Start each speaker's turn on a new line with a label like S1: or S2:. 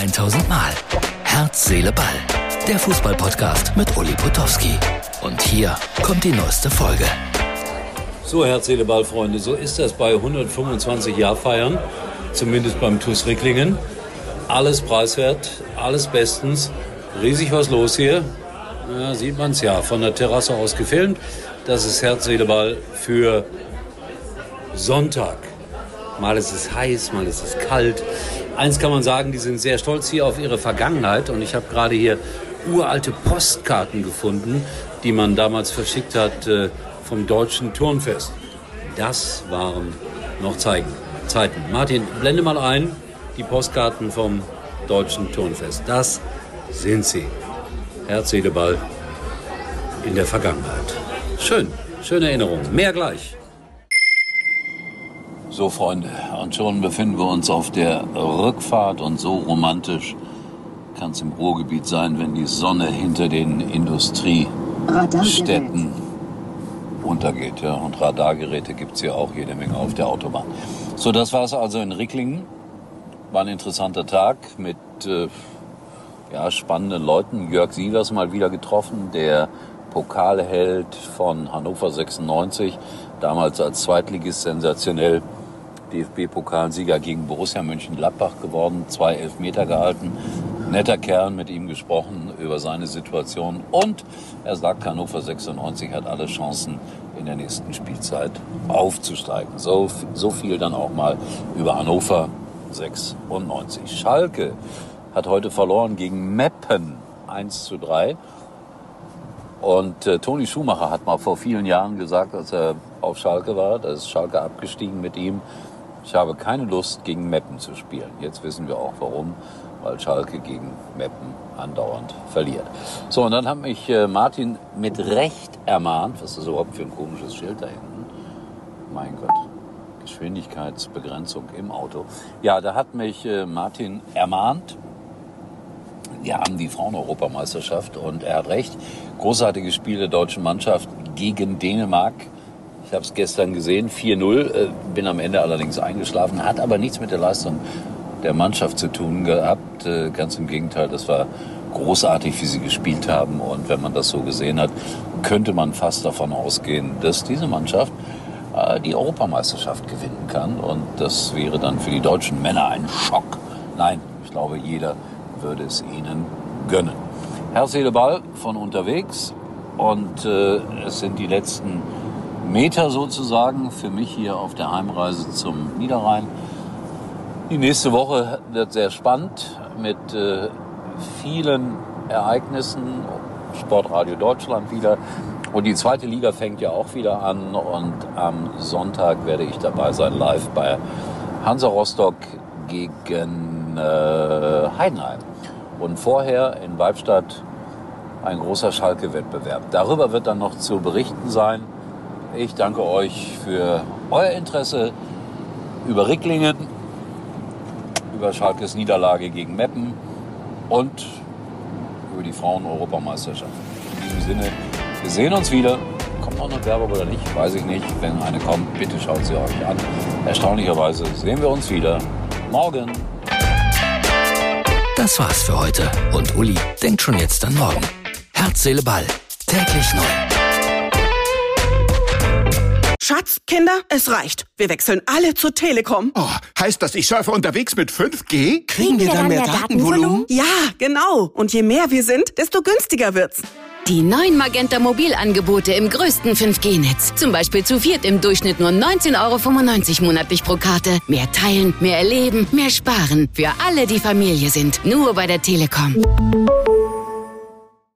S1: 1000 Mal. Herz, Seele, Ball. Der Fußballpodcast mit Uli Potowski. Und hier kommt die neueste Folge.
S2: So, Herz, Seele, Ball, Freunde, so ist das bei 125 Jahrfeiern, zumindest beim TuS Ricklingen. Alles preiswert, alles bestens, riesig was los hier. Ja, sieht man es ja, von der Terrasse aus gefilmt. Das ist Herz, Seele, Ball für Sonntag. Mal ist es heiß, mal ist es kalt. Eins kann man sagen, die sind sehr stolz hier auf ihre Vergangenheit. Und ich habe gerade hier uralte Postkarten gefunden, die man damals verschickt hat äh, vom Deutschen Turnfest. Das waren noch Zeigen, Zeiten. Martin, blende mal ein die Postkarten vom Deutschen Turnfest. Das sind sie. Herz, Seele, Ball in der Vergangenheit. Schön, schöne Erinnerung. Mehr gleich. So, Freunde, und schon befinden wir uns auf der Rückfahrt und so romantisch kann es im Ruhrgebiet sein, wenn die Sonne hinter den Industriestädten untergeht. Ja, und Radargeräte gibt es ja auch jede Menge auf der Autobahn. So, das war es also in Ricklingen. War ein interessanter Tag mit äh, ja, spannenden Leuten. Jörg Sievers mal wieder getroffen, der Pokalheld von Hannover 96, damals als Zweitligist sensationell DFB-Pokalsieger gegen Borussia Mönchengladbach geworden, zwei Elfmeter gehalten. Netter Kerl, mit ihm gesprochen über seine Situation. Und er sagt, Hannover 96 hat alle Chancen, in der nächsten Spielzeit aufzusteigen. So, so viel dann auch mal über Hannover 96. Schalke hat heute verloren gegen Meppen 1 zu 3. Und äh, Toni Schumacher hat mal vor vielen Jahren gesagt, als er auf Schalke war, da ist Schalke abgestiegen mit ihm, ich habe keine Lust, gegen Meppen zu spielen. Jetzt wissen wir auch warum, weil Schalke gegen Meppen andauernd verliert. So, und dann hat mich äh, Martin mit Recht ermahnt, was ist das überhaupt für ein komisches Schild da hinten? Mein Gott, Geschwindigkeitsbegrenzung im Auto. Ja, da hat mich äh, Martin ermahnt. Wir haben die Frauen-Europameisterschaft und er hat recht. Großartige Spiele der deutschen Mannschaft gegen Dänemark ich habe es gestern gesehen, 4-0, äh, bin am Ende allerdings eingeschlafen, hat aber nichts mit der Leistung der Mannschaft zu tun gehabt. Äh, ganz im Gegenteil, das war großartig, wie sie gespielt haben. Und wenn man das so gesehen hat, könnte man fast davon ausgehen, dass diese Mannschaft äh, die Europameisterschaft gewinnen kann. Und das wäre dann für die deutschen Männer ein Schock. Nein, ich glaube, jeder würde es ihnen gönnen. Herr Seele von unterwegs und äh, es sind die letzten Meter sozusagen für mich hier auf der Heimreise zum Niederrhein. Die nächste Woche wird sehr spannend mit äh, vielen Ereignissen. Sportradio Deutschland wieder. Und die zweite Liga fängt ja auch wieder an. Und am Sonntag werde ich dabei sein, live bei Hansa Rostock gegen äh, Heidenheim. Und vorher in Weibstadt ein großer Schalke-Wettbewerb. Darüber wird dann noch zu berichten sein. Ich danke euch für euer Interesse über Ricklingen, über Schalkes Niederlage gegen Meppen und über die Frauen-Europameisterschaft. In diesem Sinne, wir sehen uns wieder. Kommt noch eine Werbung oder nicht? Weiß ich nicht. Wenn eine kommt, bitte schaut sie euch an. Erstaunlicherweise sehen wir uns wieder morgen.
S1: Das war's für heute. Und Uli denkt schon jetzt an morgen. Herz, Seele, Ball. Täglich neu.
S3: Schatz, Kinder, es reicht. Wir wechseln alle zur Telekom.
S4: Oh, heißt das, ich surfe unterwegs mit 5G?
S5: Kriegen wir dann mehr Datenvolumen?
S3: Ja, genau. Und je mehr wir sind, desto günstiger wird's.
S6: Die neuen Magenta Mobilangebote im größten 5G-Netz. Zum Beispiel zu viert im Durchschnitt nur 19,95 Euro monatlich pro Karte. Mehr teilen, mehr erleben, mehr sparen. Für alle, die Familie sind. Nur bei der Telekom.